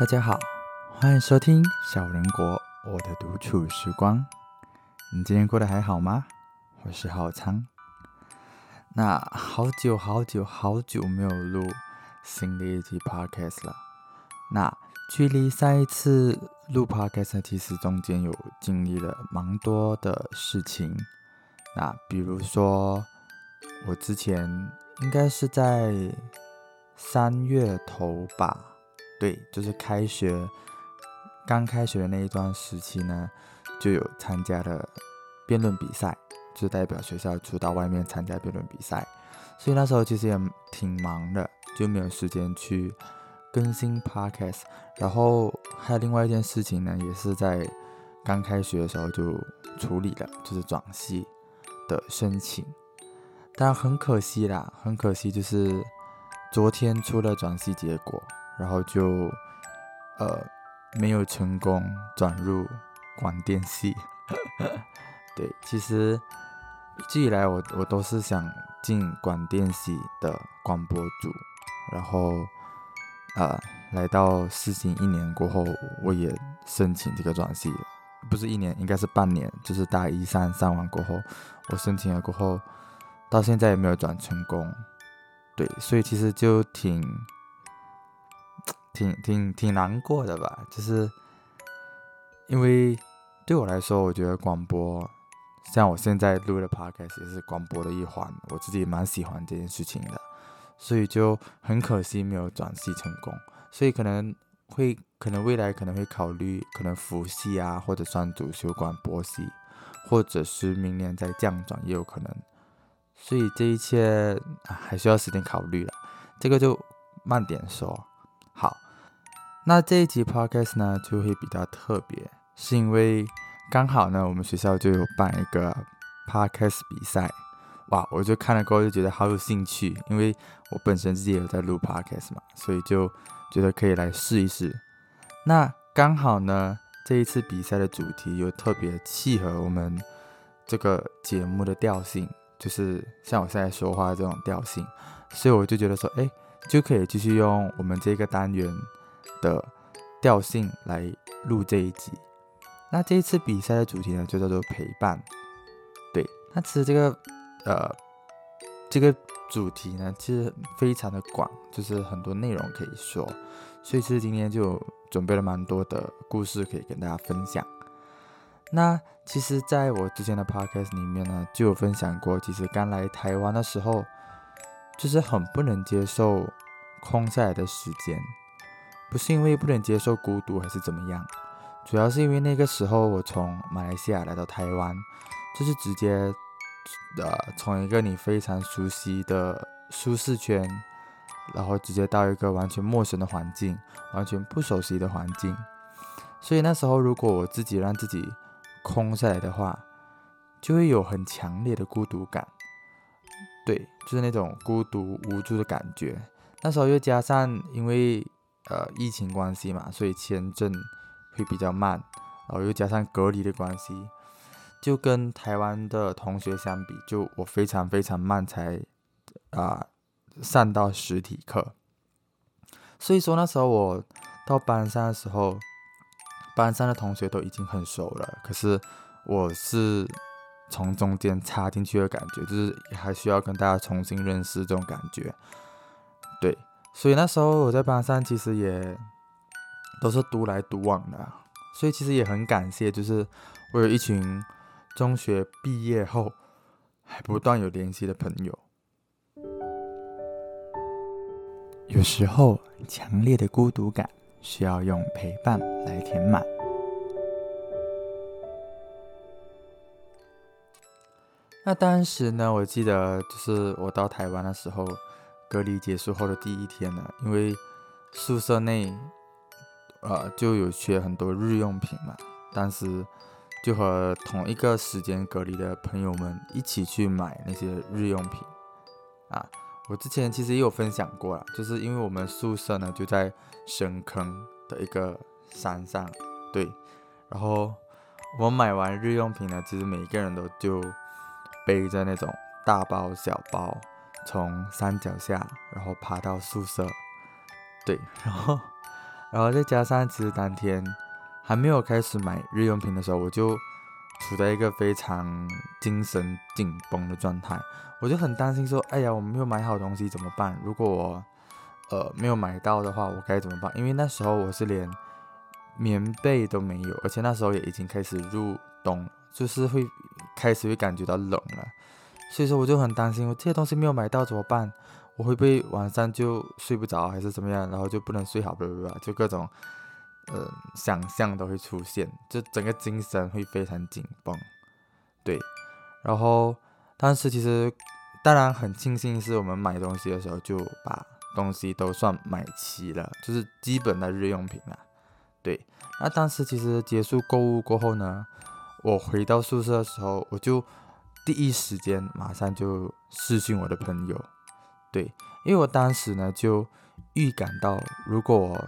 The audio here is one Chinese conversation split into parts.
大家好，欢迎收听小人国我的独处时光。你今天过得还好吗？我是浩仓。那好久好久好久没有录新的一集 podcast 了。那距离上一次录 podcast，其实中间有经历了蛮多的事情。那比如说，我之前应该是在三月头吧，对，就是开学刚开学的那一段时期呢，就有参加了辩论比赛，就代表学校出到外面参加辩论比赛，所以那时候其实也挺忙的，就没有时间去。更新 podcast，然后还有另外一件事情呢，也是在刚开学的时候就处理了，就是转系的申请。但很可惜啦，很可惜就是昨天出了转系结果，然后就呃没有成功转入广电系。对，其实一直以来我我都是想进广电系的广播组，然后。啊，来到试行一年过后，我也申请这个转系，不是一年，应该是半年，就是大一上上完过后，我申请了过后，到现在也没有转成功。对，所以其实就挺挺挺挺难过的吧，就是因为对我来说，我觉得广播像我现在录的 podcast 也是广播的一环，我自己蛮喜欢这件事情的。所以就很可惜没有转系成功，所以可能会可能未来可能会考虑可能辅系啊，或者算主修广播系，或者是明年再降转也有可能。所以这一切还需要时间考虑了，这个就慢点说。好，那这一集 podcast 呢就会比较特别，是因为刚好呢我们学校就有办一个 podcast 比赛。哇！我就看了过后就觉得好有兴趣，因为我本身自己也在录 podcast 嘛，所以就觉得可以来试一试。那刚好呢，这一次比赛的主题又特别契合我们这个节目的调性，就是像我现在说话这种调性，所以我就觉得说，哎，就可以继续用我们这个单元的调性来录这一集。那这一次比赛的主题呢，就叫做陪伴。对，那其实这个。呃，这个主题呢，其实非常的广，就是很多内容可以说，所以其实今天就准备了蛮多的故事可以跟大家分享。那其实在我之前的 podcast 里面呢，就有分享过，其实刚来台湾的时候，就是很不能接受空下来的时间，不是因为不能接受孤独还是怎么样，主要是因为那个时候我从马来西亚来到台湾，就是直接。呃，从一个你非常熟悉的舒适圈，然后直接到一个完全陌生的环境，完全不熟悉的环境，所以那时候如果我自己让自己空下来的话，就会有很强烈的孤独感，对，就是那种孤独无助的感觉。那时候又加上因为呃疫情关系嘛，所以签证会比较慢，然后又加上隔离的关系。就跟台湾的同学相比，就我非常非常慢才啊上到实体课，所以说那时候我到班上的时候，班上的同学都已经很熟了，可是我是从中间插进去的感觉，就是还需要跟大家重新认识这种感觉，对，所以那时候我在班上其实也都是独来独往的，所以其实也很感谢，就是我有一群。中学毕业后还不断有联系的朋友，有时候强烈的孤独感需要用陪伴来填满。那当时呢，我记得就是我到台湾的时候，隔离结束后的第一天呢，因为宿舍内呃就有缺很多日用品嘛，当时。就和同一个时间隔离的朋友们一起去买那些日用品啊！我之前其实也有分享过了，就是因为我们宿舍呢就在深坑的一个山上，对，然后我买完日用品呢，其实每一个人都就背着那种大包小包，从山脚下然后爬到宿舍，对，然后然后再加上其实当天还没有开始买日用品的时候，我就处在一个非常精神紧绷的状态，我就很担心说，哎呀，我没有买好东西怎么办？如果我呃没有买到的话，我该怎么办？因为那时候我是连棉被都没有，而且那时候也已经开始入冬，就是会开始会感觉到冷了，所以说我就很担心，我这些东西没有买到怎么办？我会不会晚上就睡不着，还是怎么样？然后就不能睡好，不不不，就各种，呃，想象都会出现，就整个精神会非常紧绷，对。然后当时其实当然很庆幸是我们买东西的时候就把东西都算买齐了，就是基本的日用品啊，对。那当时其实结束购物过后呢，我回到宿舍的时候，我就第一时间马上就私讯我的朋友。对，因为我当时呢就预感到，如果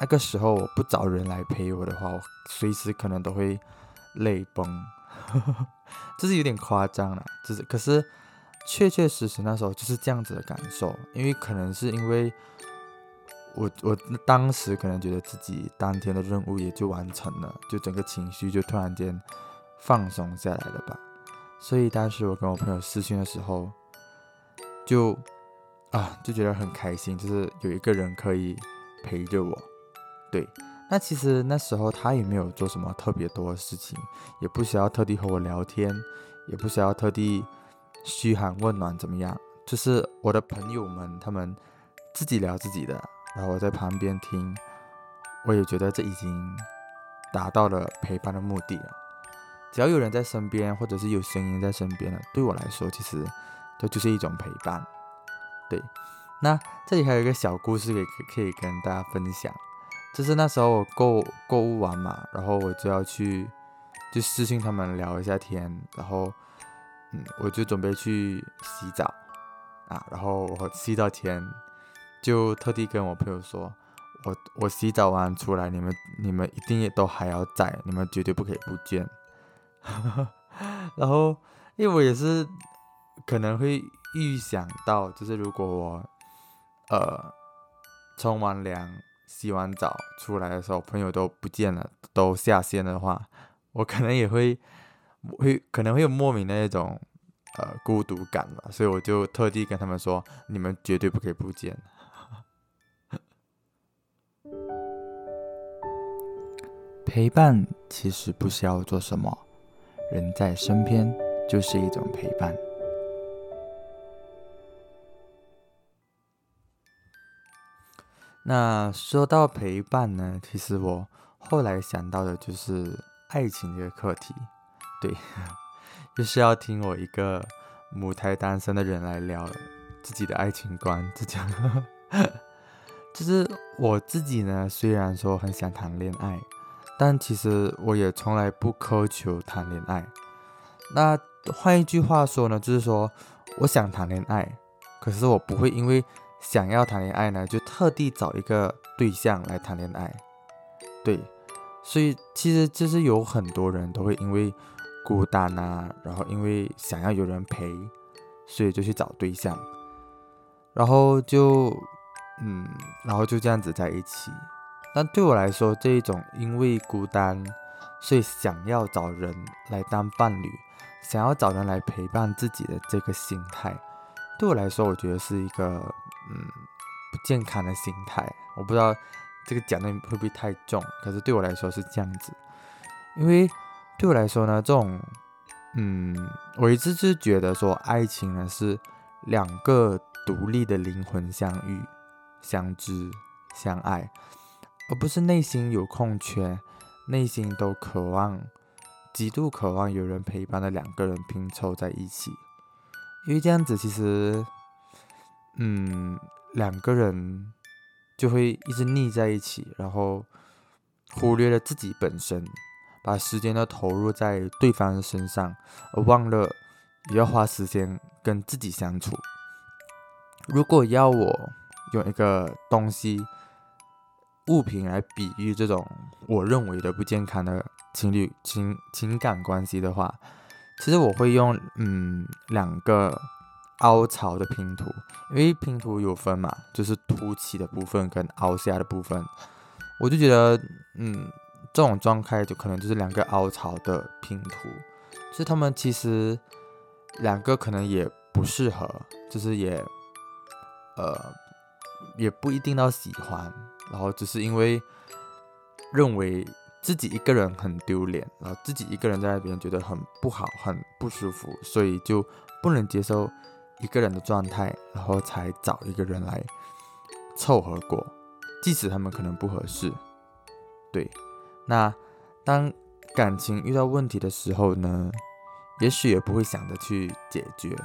那个时候我不找人来陪我的话，我随时可能都会泪崩，这是有点夸张了。就是可是确确实实那时候就是这样子的感受，因为可能是因为我我当时可能觉得自己当天的任务也就完成了，就整个情绪就突然间放松下来了吧。所以当时我跟我朋友私讯的时候，就。啊，就觉得很开心，就是有一个人可以陪着我。对，那其实那时候他也没有做什么特别多的事情，也不需要特地和我聊天，也不需要特地嘘寒问暖怎么样，就是我的朋友们他们自己聊自己的，然后我在旁边听，我也觉得这已经达到了陪伴的目的了。只要有人在身边，或者是有声音在身边了，对我来说，其实这就是一种陪伴。对，那这里还有一个小故事可以可以跟大家分享，就是那时候我购购物完嘛，然后我就要去就私信他们聊一下天，然后嗯，我就准备去洗澡啊，然后我洗澡前就特地跟我朋友说，我我洗澡完出来，你们你们一定也都还要在，你们绝对不可以不见。然后因为我也是可能会。预想到，就是如果我，呃，冲完凉、洗完澡出来的时候，朋友都不见了，都下线的话，我可能也会，会可能会有莫名的那种，呃，孤独感吧。所以我就特地跟他们说，你们绝对不可以不见。陪伴其实不需要做什么，人在身边就是一种陪伴。那说到陪伴呢，其实我后来想到的就是爱情这个课题，对，就是要听我一个母胎单身的人来聊自己的爱情观，这讲，就是我自己呢，虽然说很想谈恋爱，但其实我也从来不苛求谈恋爱。那换一句话说呢，就是说我想谈恋爱，可是我不会因为。想要谈恋爱呢，就特地找一个对象来谈恋爱，对，所以其实就是有很多人都会因为孤单啊，然后因为想要有人陪，所以就去找对象，然后就嗯，然后就这样子在一起。但对我来说，这一种因为孤单，所以想要找人来当伴侣，想要找人来陪伴自己的这个心态，对我来说，我觉得是一个。嗯，不健康的心态，我不知道这个讲的会不会太重，可是对我来说是这样子，因为对我来说呢，这种，嗯，我一直是觉得说，爱情呢是两个独立的灵魂相遇、相知、相爱，而不是内心有空缺，内心都渴望、极度渴望有人陪伴的两个人拼凑在一起，因为这样子其实。嗯，两个人就会一直腻在一起，然后忽略了自己本身，把时间都投入在对方的身上，而忘了也要花时间跟自己相处。如果要我用一个东西、物品来比喻这种我认为的不健康的情侣情情感关系的话，其实我会用嗯两个。凹槽的拼图，因为拼图有分嘛，就是凸起的部分跟凹下的部分。我就觉得，嗯，这种状态就可能就是两个凹槽的拼图，就是他们其实两个可能也不适合，就是也，呃，也不一定到喜欢，然后只是因为认为自己一个人很丢脸，然后自己一个人在那边觉得很不好、很不舒服，所以就不能接受一个人的状态，然后才找一个人来凑合过。即使他们可能不合适，对，那当感情遇到问题的时候呢，也许也不会想着去解决，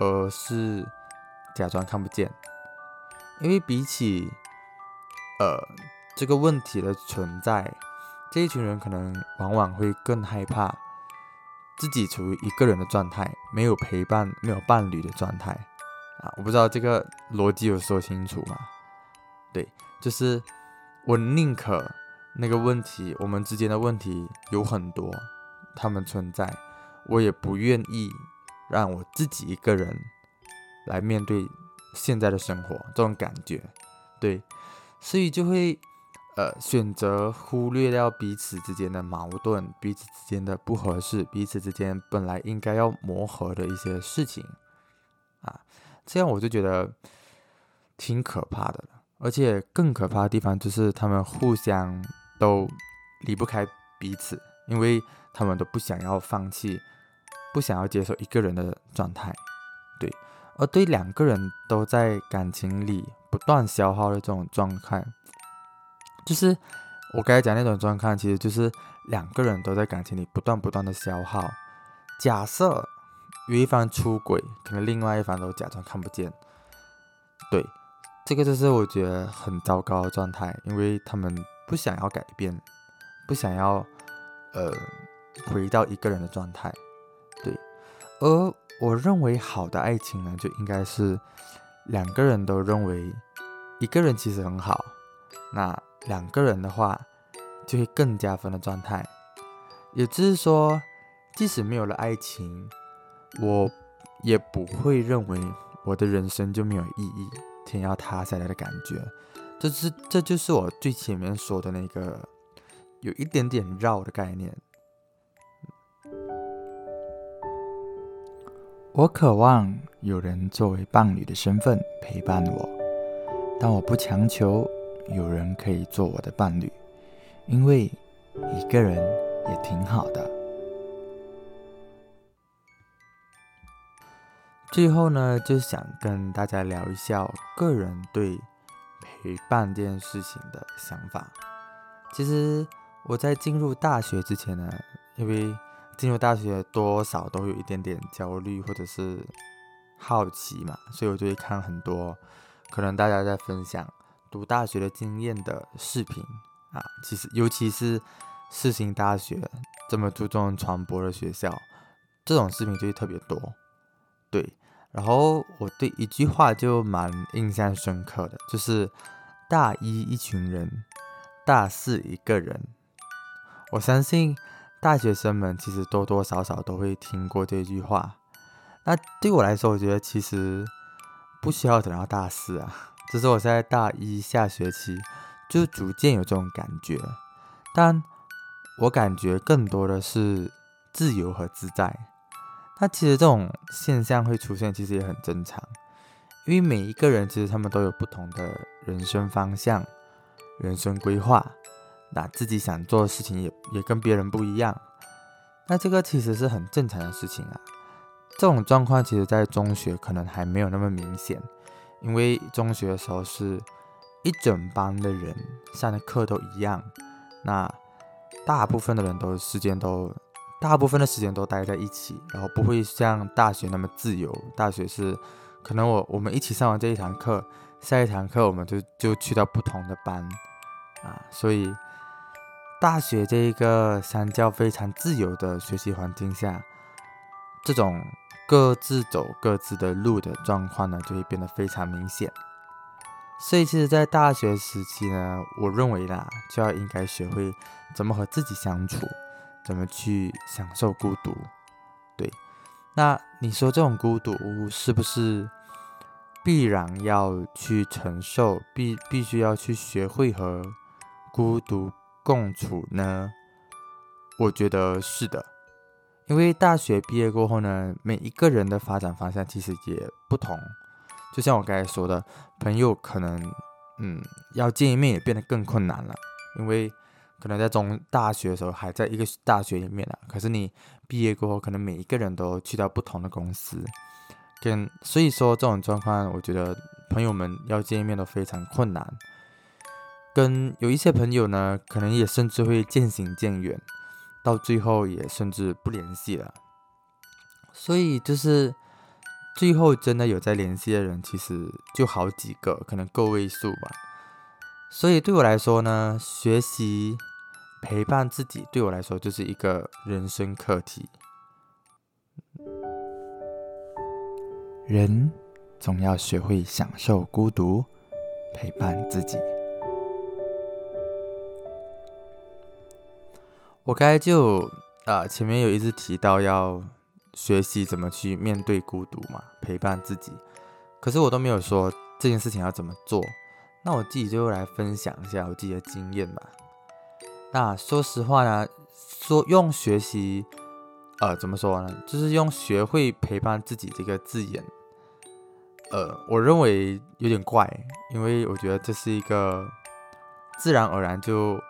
而是假装看不见，因为比起呃这个问题的存在，这一群人可能往往会更害怕自己处于一个人的状态，没有陪伴、没有伴侣的状态啊，我不知道这个逻辑有说清楚吗？对，就是我宁可那个问题，我们之间的问题有很多，他们存在，我也不愿意让我自己一个人来面对现在的生活这种感觉，对，所以就会呃选择忽略掉彼此之间的矛盾，彼此之间的不合适，彼此之间本来应该要磨合的一些事情啊，这样我就觉得挺可怕的了。而且更可怕的地方就是他们互相都离不开彼此，因为他们都不想要放弃，不想要接受一个人的状态，对。而对两个人都在感情里不断消耗的这种状态，就是我刚才讲那种状态，其实就是两个人都在感情里不断不断的消耗。假设有一方出轨，可能另外一方都假装看不见，对。这个就是我觉得很糟糕的状态，因为他们不想要改变，不想要呃回到一个人的状态，而我认为好的爱情呢，就应该是两个人都认为一个人其实很好，那两个人的话就会更加分的状态。也就是说，即使没有了爱情，我也不会认为我的人生就没有意义。天要塌下来的感觉，这是这就是我最前面说的那个有一点点绕的概念。我渴望有人作为伴侣的身份陪伴我，但我不强求有人可以做我的伴侣，因为一个人也挺好的。最后呢，就想跟大家聊一下我个人对陪伴这件事情的想法。其实我在进入大学之前呢，因为进入大学多少都有一点点焦虑或者是好奇嘛，所以我就会看很多可能大家在分享读大学的经验的视频啊。其实尤其是世新大学这么注重传播的学校，这种视频就会特别多，对。然后我对一句话就蛮印象深刻的，就是大一一群人，大四一个人。我相信大学生们其实多多少少都会听过这句话。那对我来说，我觉得其实不需要等到大四啊，只是我在大一下学期就逐渐有这种感觉。但我感觉更多的是自由和自在。那其实这种现象会出现，其实也很正常，因为每一个人其实他们都有不同的人生方向、人生规划，那自己想做的事情也也跟别人不一样。那这个其实是很正常的事情啊。这种状况其实在中学可能还没有那么明显，因为中学的时候是一整班的人上的课都一样，那大部分的人都时间都。大部分的时间都待在一起，然后不会像大学那么自由。大学是可能我我们一起上完这一堂课，下一堂课我们就就去到不同的班啊，所以大学这一个相较非常自由的学习环境下，这种各自走各自的路的状况呢，就会变得非常明显。所以其实，在大学时期呢，我认为啦，就要应该学会怎么和自己相处。怎么去享受孤独？对，那你说这种孤独是不是必然要去承受？必必须要去学会和孤独共处呢？我觉得是的，因为大学毕业过后呢，每一个人的发展方向其实也不同。就像我刚才说的，朋友可能，嗯，要见一面也变得更困难了，因为可能在中大学的时候还在一个大学里面了，可是你毕业过后，可能每一个人都去到不同的公司，跟所以说这种状况，我觉得朋友们要见一面都非常困难。跟有一些朋友呢，可能也甚至会渐行渐远，到最后也甚至不联系了。所以就是最后真的有在联系的人，其实就好几个，可能个位数吧。所以对我来说呢，学习陪伴自己，对我来说就是一个人生课题。人总要学会享受孤独，陪伴自己。我刚才就啊，前面有一直提到要学习怎么去面对孤独嘛，陪伴自己。可是我都没有说这件事情要怎么做。那我自己就来分享一下我自己的经验吧。那说实话呢，说用学习，呃，怎么说呢？就是用学会陪伴自己这个字眼，呃，我认为有点怪，因为我觉得这是一个自然而然就。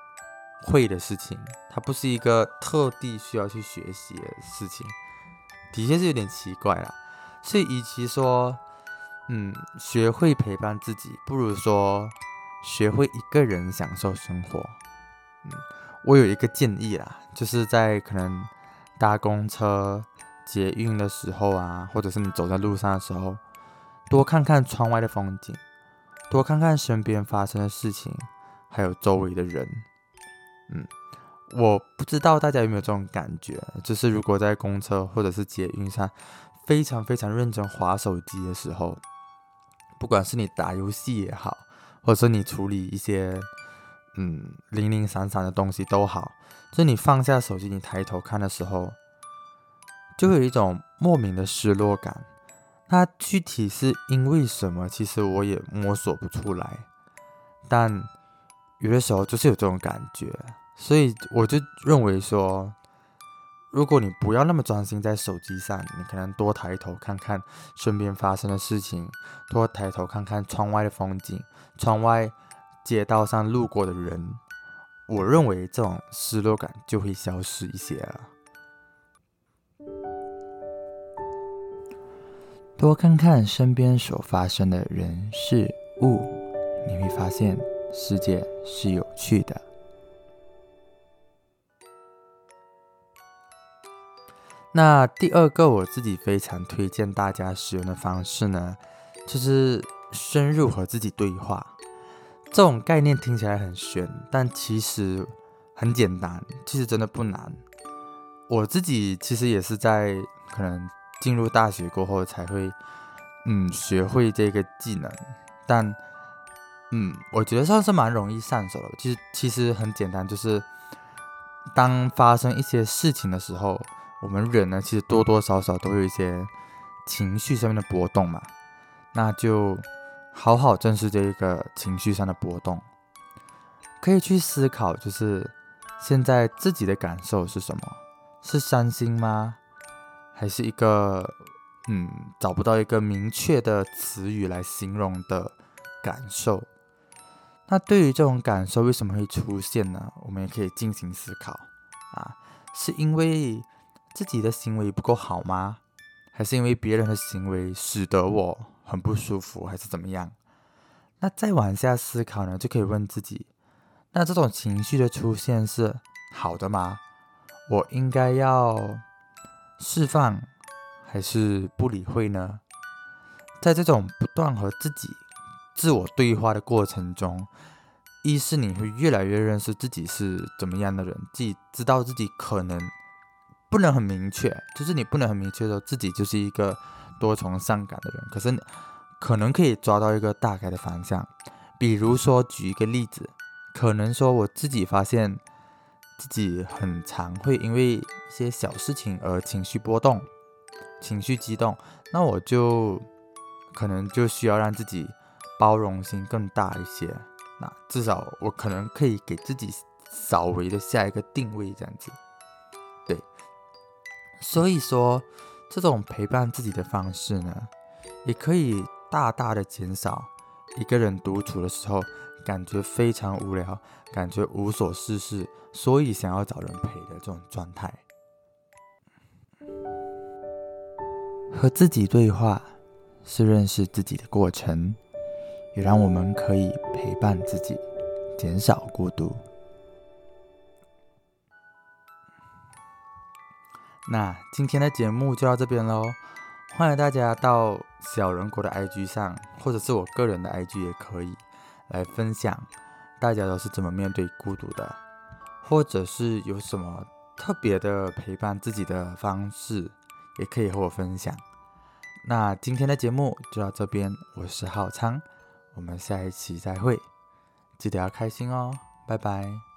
会的事情，它不是一个特地需要去学习的事情，的确是有点奇怪啦。所以，与其说，嗯，学会陪伴自己，不如说学会一个人享受生活。嗯，我有一个建议啦，就是在可能搭公车、捷运的时候啊，或者是你走在路上的时候，多看看窗外的风景，多看看身边发生的事情，还有周围的人。嗯，我不知道大家有没有这种感觉，就是如果在公车或者是捷运上，非常非常认真划手机的时候，不管是你打游戏也好，或者你处理一些嗯零零散散的东西都好，就你放下手机，你抬头看的时候，就会有一种莫名的失落感。那具体是因为什么，其实我也摸索不出来，但。有的时候就是有这种感觉，所以我就认为说，如果你不要那么专心在手机上，你可能多抬头看看身边发生的事情，多抬头看看窗外的风景，窗外街道上路过的人，我认为这种失落感就会消失一些了。多看看身边所发生的人事物，你会发现。世界是有趣的。那第二个我自己非常推荐大家使用的方式呢，就是深入和自己对话。这种概念听起来很玄，但其实很简单，其实真的不难。我自己其实也是在可能进入大学过后才会，嗯，学会这个技能，但。嗯，我觉得算是蛮容易上手的。其实其实很简单，就是当发生一些事情的时候，我们人呢，其实多多少少都有一些情绪上面的波动嘛。那就好好正视这一个情绪上的波动，可以去思考，就是现在自己的感受是什么？是伤心吗？还是一个嗯找不到一个明确的词语来形容的感受？那对于这种感受为什么会出现呢？我们也可以进行思考啊，是因为自己的行为不够好吗？还是因为别人的行为使得我很不舒服，还是怎么样？那再往下思考呢，就可以问自己：那这种情绪的出现是好的吗？我应该要释放，还是不理会呢？在这种不断和自己。自我对话的过程中，一是你会越来越认识自己是怎么样的人，自己知道自己可能不能很明确，就是你不能很明确说自己就是一个多愁善感的人，可是可能可以抓到一个大概的方向。比如说举一个例子，可能说我自己发现自己很常会因为一些小事情而情绪波动、情绪激动，那我就可能就需要让自己。包容性更大一些，那至少我可能可以给自己稍微的下一个定位，这样子。对，所以说这种陪伴自己的方式呢，也可以大大的减少一个人独处的时候感觉非常无聊、感觉无所事事，所以想要找人陪的这种状态。和自己对话是认识自己的过程，也让我们可以陪伴自己，减少孤独。那今天的节目就到这边喽，欢迎大家到小人国的 IG 上，或者是我个人的 IG 也可以来分享，大家都是怎么面对孤独的，或者是有什么特别的陪伴自己的方式。也可以和我分享。那今天的节目就到这边，我是浩昌，我们下一期再会，记得要开心哦，拜拜。